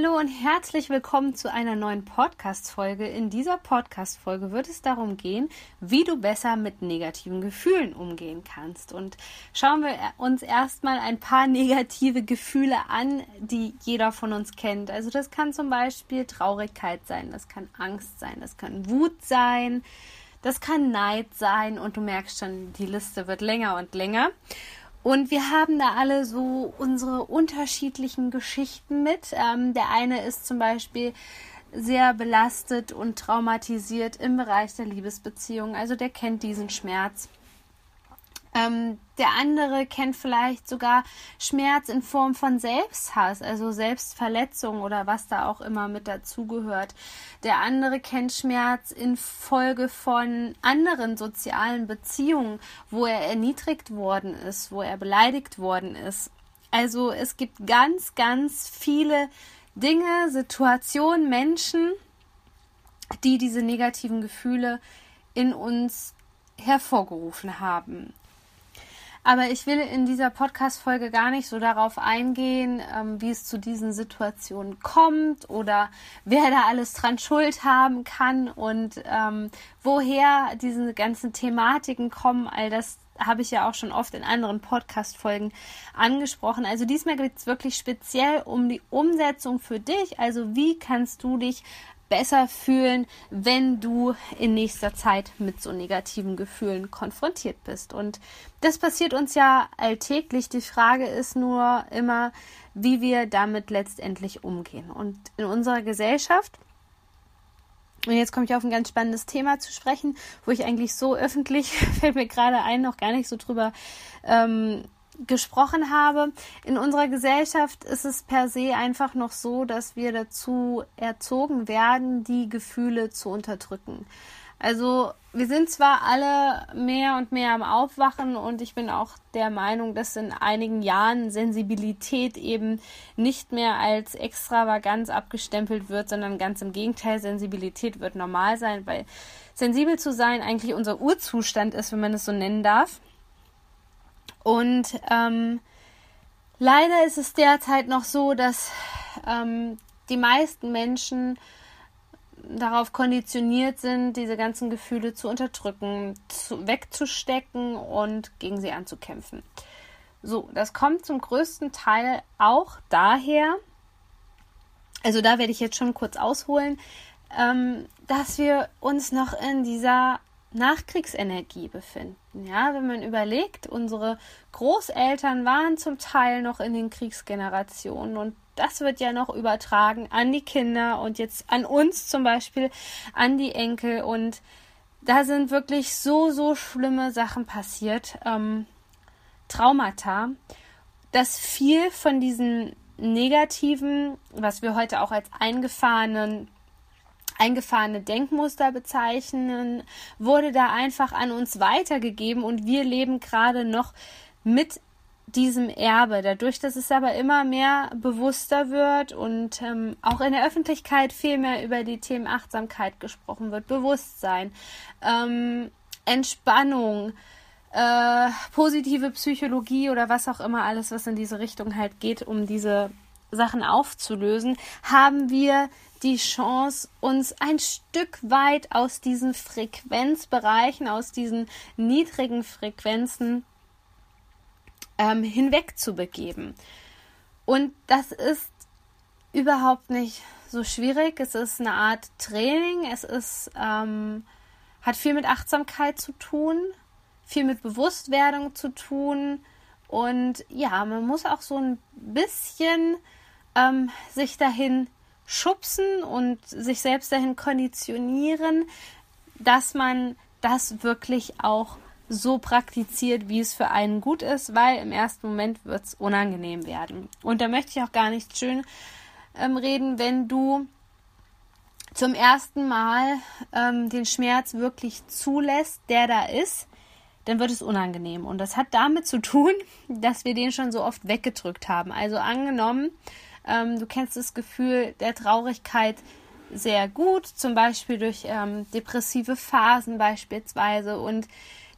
Hallo und herzlich willkommen zu einer neuen Podcast-Folge. In dieser Podcast-Folge wird es darum gehen, wie du besser mit negativen Gefühlen umgehen kannst. Und schauen wir uns erstmal ein paar negative Gefühle an, die jeder von uns kennt. Also das kann zum Beispiel Traurigkeit sein, das kann Angst sein, das kann Wut sein, das kann Neid sein und du merkst schon, die Liste wird länger und länger. Und wir haben da alle so unsere unterschiedlichen Geschichten mit. Ähm, der eine ist zum Beispiel sehr belastet und traumatisiert im Bereich der Liebesbeziehung. Also der kennt diesen Schmerz. Ähm, der andere kennt vielleicht sogar Schmerz in Form von Selbsthass, also Selbstverletzung oder was da auch immer mit dazugehört. Der andere kennt Schmerz in Folge von anderen sozialen Beziehungen, wo er erniedrigt worden ist, wo er beleidigt worden ist. Also es gibt ganz, ganz viele Dinge, Situationen, Menschen, die diese negativen Gefühle in uns hervorgerufen haben. Aber ich will in dieser Podcast-Folge gar nicht so darauf eingehen, ähm, wie es zu diesen Situationen kommt oder wer da alles dran Schuld haben kann und ähm, woher diese ganzen Thematiken kommen. All das habe ich ja auch schon oft in anderen Podcast-Folgen angesprochen. Also diesmal geht es wirklich speziell um die Umsetzung für dich. Also wie kannst du dich besser fühlen, wenn du in nächster Zeit mit so negativen Gefühlen konfrontiert bist. Und das passiert uns ja alltäglich. Die Frage ist nur immer, wie wir damit letztendlich umgehen. Und in unserer Gesellschaft, und jetzt komme ich auf ein ganz spannendes Thema zu sprechen, wo ich eigentlich so öffentlich, fällt mir gerade ein, noch gar nicht so drüber ähm, gesprochen habe. In unserer Gesellschaft ist es per se einfach noch so, dass wir dazu erzogen werden, die Gefühle zu unterdrücken. Also wir sind zwar alle mehr und mehr am Aufwachen und ich bin auch der Meinung, dass in einigen Jahren Sensibilität eben nicht mehr als Extravaganz abgestempelt wird, sondern ganz im Gegenteil, Sensibilität wird normal sein, weil sensibel zu sein eigentlich unser Urzustand ist, wenn man es so nennen darf. Und ähm, leider ist es derzeit noch so, dass ähm, die meisten Menschen darauf konditioniert sind, diese ganzen Gefühle zu unterdrücken, zu, wegzustecken und gegen sie anzukämpfen. So, das kommt zum größten Teil auch daher, also da werde ich jetzt schon kurz ausholen, ähm, dass wir uns noch in dieser Nachkriegsenergie befinden. Ja, wenn man überlegt, unsere Großeltern waren zum Teil noch in den Kriegsgenerationen und das wird ja noch übertragen an die Kinder und jetzt an uns zum Beispiel, an die Enkel und da sind wirklich so, so schlimme Sachen passiert, ähm, Traumata, dass viel von diesen negativen, was wir heute auch als eingefahrenen eingefahrene Denkmuster bezeichnen, wurde da einfach an uns weitergegeben und wir leben gerade noch mit diesem Erbe. Dadurch, dass es aber immer mehr bewusster wird und ähm, auch in der Öffentlichkeit viel mehr über die Themen Achtsamkeit gesprochen wird, Bewusstsein, ähm, Entspannung, äh, positive Psychologie oder was auch immer alles, was in diese Richtung halt geht, um diese Sachen aufzulösen, haben wir die Chance, uns ein Stück weit aus diesen Frequenzbereichen, aus diesen niedrigen Frequenzen ähm, hinweg zu begeben. Und das ist überhaupt nicht so schwierig. Es ist eine Art Training. Es ist, ähm, hat viel mit Achtsamkeit zu tun, viel mit Bewusstwerdung zu tun. Und ja, man muss auch so ein bisschen ähm, sich dahin schubsen und sich selbst dahin konditionieren, dass man das wirklich auch so praktiziert, wie es für einen gut ist, weil im ersten Moment wird es unangenehm werden. Und da möchte ich auch gar nicht schön ähm, reden, wenn du zum ersten Mal ähm, den Schmerz wirklich zulässt, der da ist, dann wird es unangenehm. Und das hat damit zu tun, dass wir den schon so oft weggedrückt haben. Also angenommen, ähm, du kennst das Gefühl der Traurigkeit sehr gut, zum Beispiel durch ähm, depressive Phasen beispielsweise. Und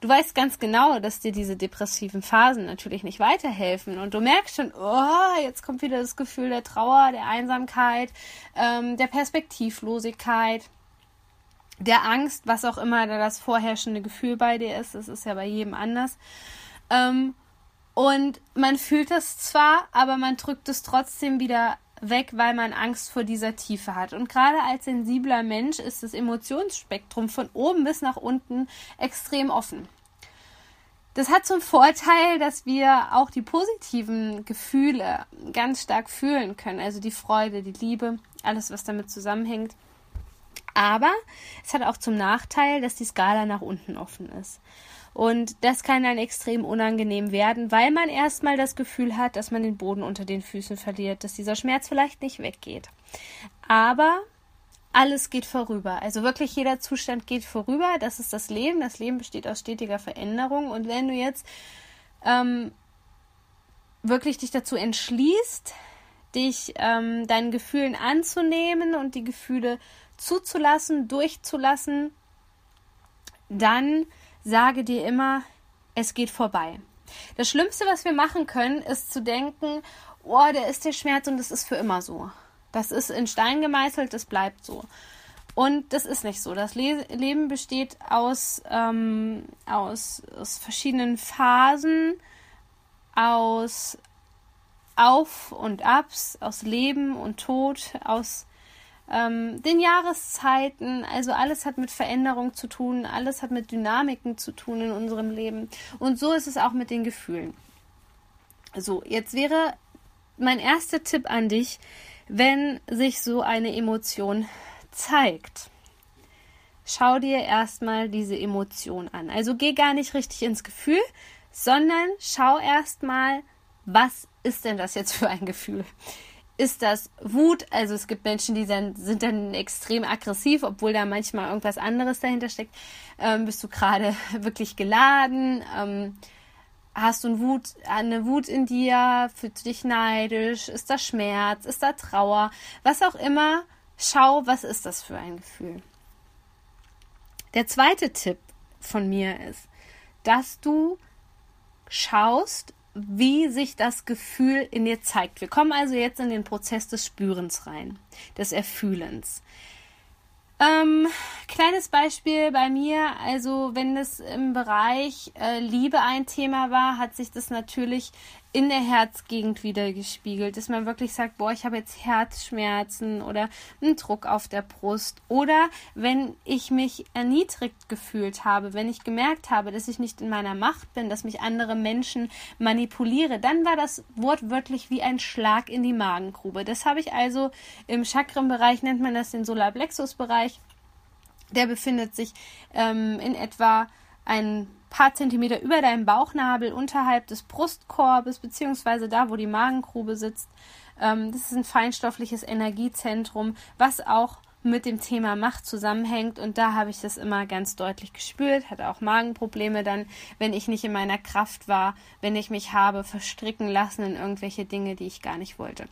du weißt ganz genau, dass dir diese depressiven Phasen natürlich nicht weiterhelfen. Und du merkst schon, oh, jetzt kommt wieder das Gefühl der Trauer, der Einsamkeit, ähm, der Perspektivlosigkeit, der Angst, was auch immer da das vorherrschende Gefühl bei dir ist. Das ist ja bei jedem anders. Ähm, und man fühlt das zwar, aber man drückt es trotzdem wieder weg, weil man Angst vor dieser Tiefe hat. Und gerade als sensibler Mensch ist das Emotionsspektrum von oben bis nach unten extrem offen. Das hat zum Vorteil, dass wir auch die positiven Gefühle ganz stark fühlen können. Also die Freude, die Liebe, alles, was damit zusammenhängt. Aber es hat auch zum Nachteil, dass die Skala nach unten offen ist. Und das kann dann extrem unangenehm werden, weil man erstmal das Gefühl hat, dass man den Boden unter den Füßen verliert, dass dieser Schmerz vielleicht nicht weggeht. Aber alles geht vorüber. Also wirklich jeder Zustand geht vorüber. Das ist das Leben. Das Leben besteht aus stetiger Veränderung. Und wenn du jetzt ähm, wirklich dich dazu entschließt, dich ähm, deinen Gefühlen anzunehmen und die Gefühle zuzulassen, durchzulassen, dann sage dir immer, es geht vorbei. Das Schlimmste, was wir machen können, ist zu denken, oh, der ist der Schmerz und das ist für immer so. Das ist in Stein gemeißelt, das bleibt so. Und das ist nicht so. Das Le Leben besteht aus, ähm, aus, aus verschiedenen Phasen, aus Auf und Abs, aus Leben und Tod, aus ähm, den Jahreszeiten. Also alles hat mit Veränderung zu tun, alles hat mit Dynamiken zu tun in unserem Leben. Und so ist es auch mit den Gefühlen. So, jetzt wäre mein erster Tipp an dich, wenn sich so eine Emotion zeigt. Schau dir erstmal diese Emotion an. Also geh gar nicht richtig ins Gefühl, sondern schau erstmal, was ist denn das jetzt für ein Gefühl? Ist das Wut. Also es gibt Menschen, die dann, sind dann extrem aggressiv, obwohl da manchmal irgendwas anderes dahinter steckt. Ähm, bist du gerade wirklich geladen? Ähm, hast du eine Wut, eine Wut in dir? Fühlst du dich neidisch? Ist da Schmerz? Ist da Trauer? Was auch immer. Schau, was ist das für ein Gefühl. Der zweite Tipp von mir ist, dass du schaust, wie sich das Gefühl in dir zeigt. Wir kommen also jetzt in den Prozess des Spürens rein, des Erfühlens. Ähm, kleines Beispiel bei mir, also wenn es im Bereich äh, Liebe ein Thema war, hat sich das natürlich in der Herzgegend wieder gespiegelt, dass man wirklich sagt, boah, ich habe jetzt Herzschmerzen oder einen Druck auf der Brust oder wenn ich mich erniedrigt gefühlt habe, wenn ich gemerkt habe, dass ich nicht in meiner Macht bin, dass mich andere Menschen manipuliere, dann war das wortwörtlich wie ein Schlag in die Magengrube. Das habe ich also im Chakrenbereich nennt man das den Solarplexus-Bereich. Der befindet sich ähm, in etwa ein paar Zentimeter über deinem Bauchnabel, unterhalb des Brustkorbes, beziehungsweise da, wo die Magengrube sitzt. Ähm, das ist ein feinstoffliches Energiezentrum, was auch mit dem Thema Macht zusammenhängt und da habe ich das immer ganz deutlich gespürt, hatte auch Magenprobleme dann, wenn ich nicht in meiner Kraft war, wenn ich mich habe verstricken lassen in irgendwelche Dinge, die ich gar nicht wollte.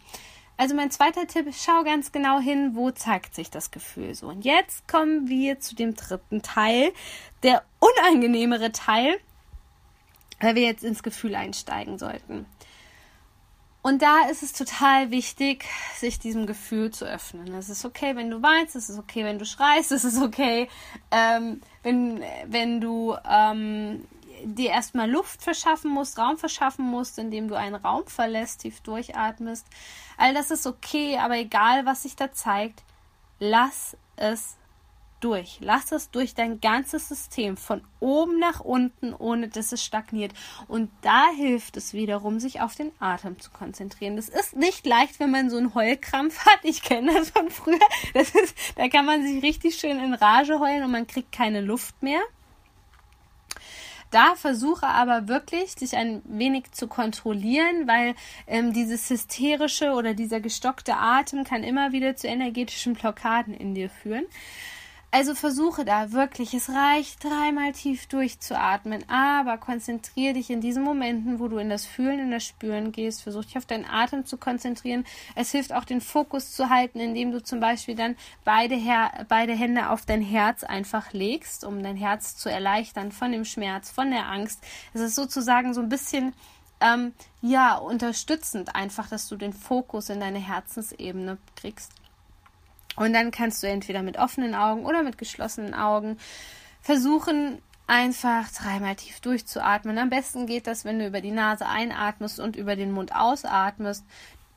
Also mein zweiter Tipp, schau ganz genau hin, wo zeigt sich das Gefühl so. Und jetzt kommen wir zu dem dritten Teil, der unangenehmere Teil, weil wir jetzt ins Gefühl einsteigen sollten. Und da ist es total wichtig, sich diesem Gefühl zu öffnen. Es ist okay, wenn du weinst, es ist okay, wenn du schreist, es ist okay, ähm, wenn, wenn du ähm, dir erstmal Luft verschaffen musst, Raum verschaffen musst, indem du einen Raum verlässt, tief durchatmest. All das ist okay, aber egal, was sich da zeigt, lass es durch. Lass es durch dein ganzes System von oben nach unten, ohne dass es stagniert. Und da hilft es wiederum, sich auf den Atem zu konzentrieren. Das ist nicht leicht, wenn man so einen Heulkrampf hat. Ich kenne das von früher. Das ist, da kann man sich richtig schön in Rage heulen und man kriegt keine Luft mehr. Da versuche aber wirklich, dich ein wenig zu kontrollieren, weil ähm, dieses hysterische oder dieser gestockte Atem kann immer wieder zu energetischen Blockaden in dir führen. Also versuche da wirklich, es reicht dreimal tief durchzuatmen, aber konzentriere dich in diesen Momenten, wo du in das Fühlen, in das Spüren gehst, versuch dich auf deinen Atem zu konzentrieren. Es hilft auch den Fokus zu halten, indem du zum Beispiel dann beide, Her beide Hände auf dein Herz einfach legst, um dein Herz zu erleichtern von dem Schmerz, von der Angst. Es ist sozusagen so ein bisschen ähm, ja unterstützend einfach, dass du den Fokus in deine Herzensebene kriegst. Und dann kannst du entweder mit offenen Augen oder mit geschlossenen Augen versuchen, einfach dreimal tief durchzuatmen. Am besten geht das, wenn du über die Nase einatmest und über den Mund ausatmest.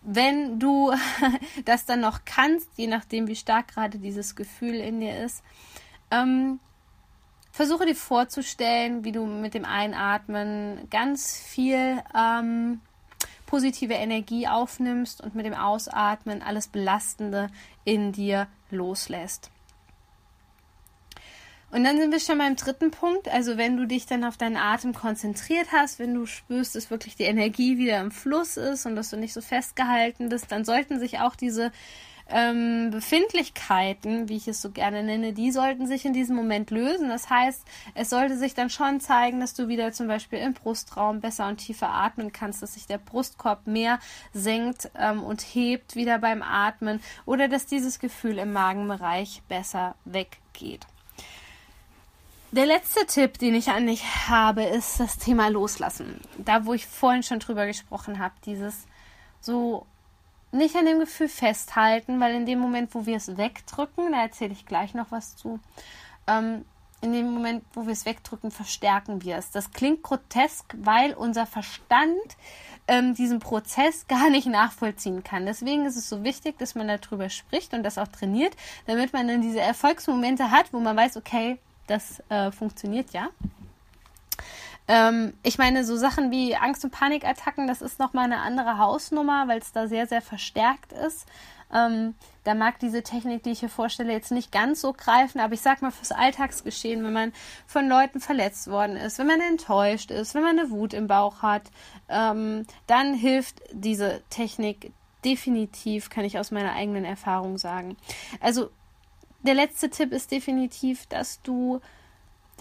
Wenn du das dann noch kannst, je nachdem, wie stark gerade dieses Gefühl in dir ist, ähm, versuche dir vorzustellen, wie du mit dem Einatmen ganz viel ähm, positive Energie aufnimmst und mit dem Ausatmen alles Belastende in dir loslässt. Und dann sind wir schon beim dritten Punkt. Also wenn du dich dann auf deinen Atem konzentriert hast, wenn du spürst, dass wirklich die Energie wieder im Fluss ist und dass du nicht so festgehalten bist, dann sollten sich auch diese ähm, Befindlichkeiten, wie ich es so gerne nenne, die sollten sich in diesem Moment lösen. Das heißt, es sollte sich dann schon zeigen, dass du wieder zum Beispiel im Brustraum besser und tiefer atmen kannst, dass sich der Brustkorb mehr senkt ähm, und hebt wieder beim Atmen oder dass dieses Gefühl im Magenbereich besser weggeht. Der letzte Tipp, den ich an dich habe, ist das Thema Loslassen. Da, wo ich vorhin schon drüber gesprochen habe, dieses so nicht an dem Gefühl festhalten, weil in dem Moment, wo wir es wegdrücken, da erzähle ich gleich noch was zu, ähm, in dem Moment, wo wir es wegdrücken, verstärken wir es. Das klingt grotesk, weil unser Verstand ähm, diesen Prozess gar nicht nachvollziehen kann. Deswegen ist es so wichtig, dass man darüber spricht und das auch trainiert, damit man dann diese Erfolgsmomente hat, wo man weiß, okay, das äh, funktioniert ja. Ähm, ich meine, so Sachen wie Angst- und Panikattacken, das ist nochmal eine andere Hausnummer, weil es da sehr, sehr verstärkt ist. Ähm, da mag diese Technik, die ich hier vorstelle, jetzt nicht ganz so greifen, aber ich sag mal fürs Alltagsgeschehen, wenn man von Leuten verletzt worden ist, wenn man enttäuscht ist, wenn man eine Wut im Bauch hat, ähm, dann hilft diese Technik definitiv, kann ich aus meiner eigenen Erfahrung sagen. Also der letzte Tipp ist definitiv, dass du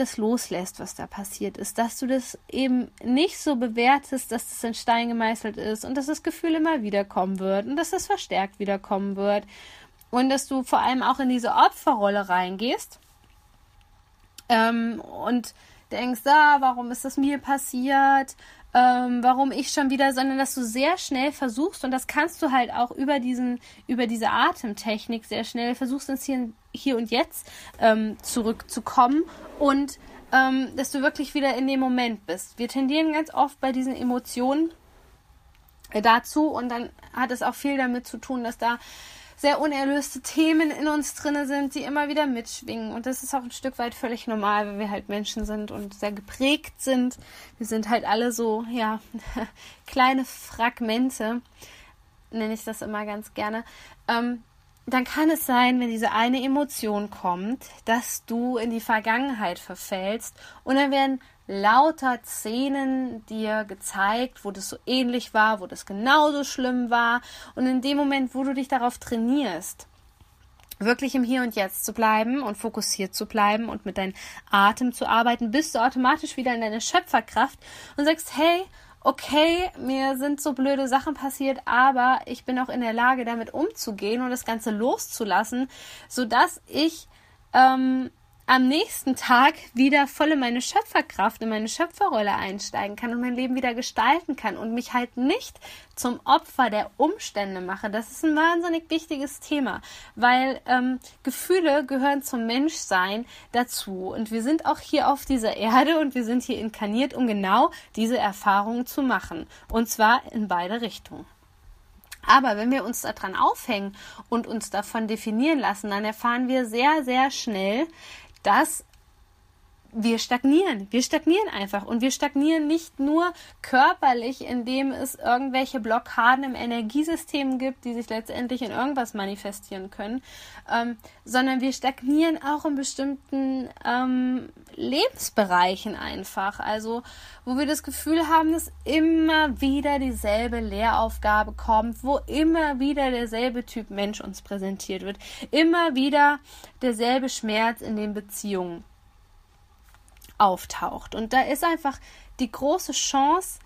das loslässt, was da passiert ist, dass du das eben nicht so bewertest, dass das in Stein gemeißelt ist und dass das Gefühl immer wieder kommen wird und dass es verstärkt wiederkommen wird und dass du vor allem auch in diese Opferrolle reingehst ähm, und denkst, ah, warum ist das mir passiert? Ähm, warum ich schon wieder, sondern dass du sehr schnell versuchst, und das kannst du halt auch über diesen, über diese Atemtechnik sehr schnell versuchst, ins Hier, hier und Jetzt ähm, zurückzukommen und ähm, dass du wirklich wieder in dem Moment bist. Wir tendieren ganz oft bei diesen Emotionen äh, dazu und dann hat es auch viel damit zu tun, dass da sehr unerlöste Themen in uns drin sind, die immer wieder mitschwingen. Und das ist auch ein Stück weit völlig normal, wenn wir halt Menschen sind und sehr geprägt sind. Wir sind halt alle so, ja, kleine Fragmente, nenne ich das immer ganz gerne. Ähm, dann kann es sein, wenn diese eine Emotion kommt, dass du in die Vergangenheit verfällst und dann werden lauter Szenen dir gezeigt, wo das so ähnlich war, wo das genauso schlimm war. Und in dem Moment, wo du dich darauf trainierst, wirklich im Hier und Jetzt zu bleiben und fokussiert zu bleiben und mit deinem Atem zu arbeiten, bist du automatisch wieder in deiner Schöpferkraft und sagst, hey, okay, mir sind so blöde Sachen passiert, aber ich bin auch in der Lage, damit umzugehen und das Ganze loszulassen, sodass ich ähm, am nächsten Tag wieder voll in meine Schöpferkraft, in meine Schöpferrolle einsteigen kann und mein Leben wieder gestalten kann und mich halt nicht zum Opfer der Umstände mache. Das ist ein wahnsinnig wichtiges Thema, weil ähm, Gefühle gehören zum Menschsein dazu und wir sind auch hier auf dieser Erde und wir sind hier inkarniert, um genau diese Erfahrungen zu machen und zwar in beide Richtungen. Aber wenn wir uns daran aufhängen und uns davon definieren lassen, dann erfahren wir sehr, sehr schnell, dass wir stagnieren. Wir stagnieren einfach. Und wir stagnieren nicht nur körperlich, indem es irgendwelche Blockaden im Energiesystem gibt, die sich letztendlich in irgendwas manifestieren können, ähm, sondern wir stagnieren auch in bestimmten ähm, Lebensbereichen einfach. Also, wo wir das Gefühl haben, dass immer wieder dieselbe Lehraufgabe kommt, wo immer wieder derselbe Typ Mensch uns präsentiert wird, immer wieder derselbe Schmerz in den Beziehungen auftaucht. Und da ist einfach die große Chance,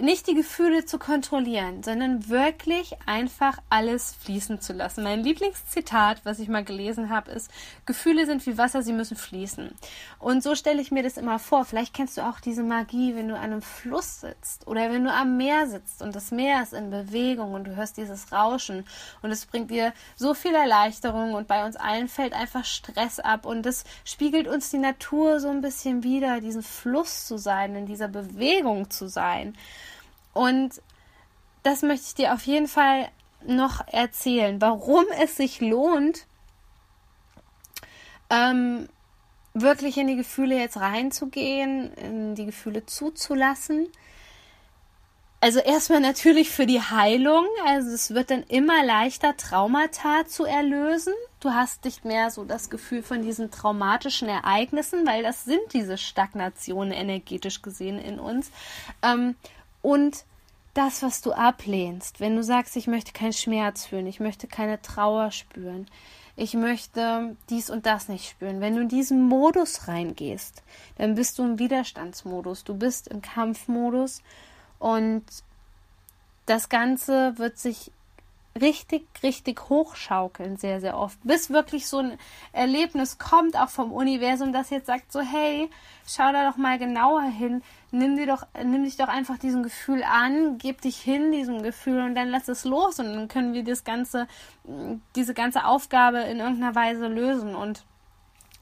nicht die Gefühle zu kontrollieren, sondern wirklich einfach alles fließen zu lassen. Mein Lieblingszitat, was ich mal gelesen habe, ist, Gefühle sind wie Wasser, sie müssen fließen. Und so stelle ich mir das immer vor. Vielleicht kennst du auch diese Magie, wenn du an einem Fluss sitzt oder wenn du am Meer sitzt und das Meer ist in Bewegung und du hörst dieses Rauschen und es bringt dir so viel Erleichterung und bei uns allen fällt einfach Stress ab und das spiegelt uns die Natur so ein bisschen wieder, diesen Fluss zu sein, in dieser Bewegung zu sein. Und das möchte ich dir auf jeden Fall noch erzählen, warum es sich lohnt, ähm, wirklich in die Gefühle jetzt reinzugehen, in die Gefühle zuzulassen. Also erstmal natürlich für die Heilung. Also es wird dann immer leichter, Traumata zu erlösen. Du hast nicht mehr so das Gefühl von diesen traumatischen Ereignissen, weil das sind diese Stagnationen energetisch gesehen in uns. Ähm, und das, was du ablehnst, wenn du sagst, ich möchte keinen Schmerz fühlen, ich möchte keine Trauer spüren, ich möchte dies und das nicht spüren. Wenn du in diesen Modus reingehst, dann bist du im Widerstandsmodus, du bist im Kampfmodus und das Ganze wird sich richtig, richtig hochschaukeln, sehr, sehr oft, bis wirklich so ein Erlebnis kommt, auch vom Universum, das jetzt sagt so, hey, schau da doch mal genauer hin, nimm dir doch, nimm dich doch einfach diesem Gefühl an, gib dich hin diesem Gefühl und dann lass es los und dann können wir das ganze, diese ganze Aufgabe in irgendeiner Weise lösen. Und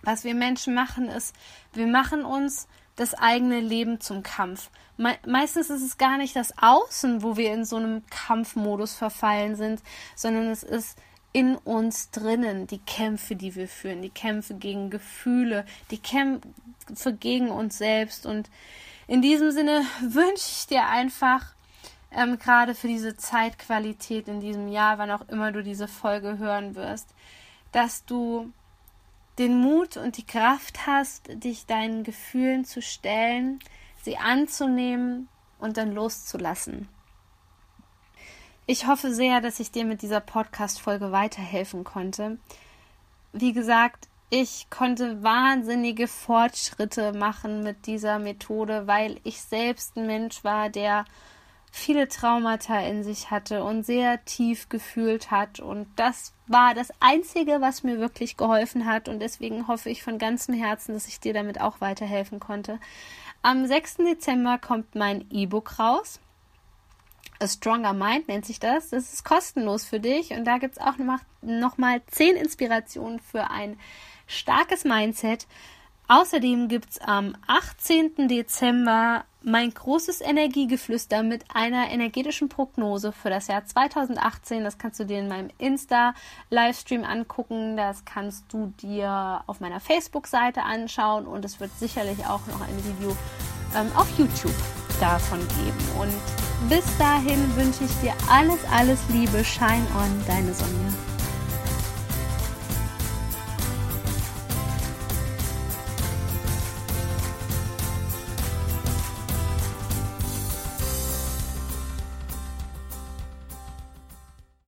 was wir Menschen machen ist, wir machen uns das eigene Leben zum Kampf. Me meistens ist es gar nicht das Außen, wo wir in so einem Kampfmodus verfallen sind, sondern es ist in uns drinnen die Kämpfe, die wir führen, die Kämpfe gegen Gefühle, die Kämpfe gegen uns selbst. Und in diesem Sinne wünsche ich dir einfach ähm, gerade für diese Zeitqualität in diesem Jahr, wann auch immer du diese Folge hören wirst, dass du den Mut und die Kraft hast, dich deinen Gefühlen zu stellen, sie anzunehmen und dann loszulassen. Ich hoffe sehr, dass ich dir mit dieser Podcast-Folge weiterhelfen konnte. Wie gesagt, ich konnte wahnsinnige Fortschritte machen mit dieser Methode, weil ich selbst ein Mensch war, der viele Traumata in sich hatte und sehr tief gefühlt hat. Und das war das Einzige, was mir wirklich geholfen hat. Und deswegen hoffe ich von ganzem Herzen, dass ich dir damit auch weiterhelfen konnte. Am 6. Dezember kommt mein E-Book raus. A Stronger Mind nennt sich das. Das ist kostenlos für dich. Und da gibt es auch noch, noch mal 10 Inspirationen für ein starkes Mindset. Außerdem gibt es am 18. Dezember mein großes Energiegeflüster mit einer energetischen Prognose für das Jahr 2018. Das kannst du dir in meinem Insta-Livestream angucken. Das kannst du dir auf meiner Facebook-Seite anschauen und es wird sicherlich auch noch ein Video ähm, auf YouTube davon geben. Und bis dahin wünsche ich dir alles, alles Liebe. Shine on, deine Sonja.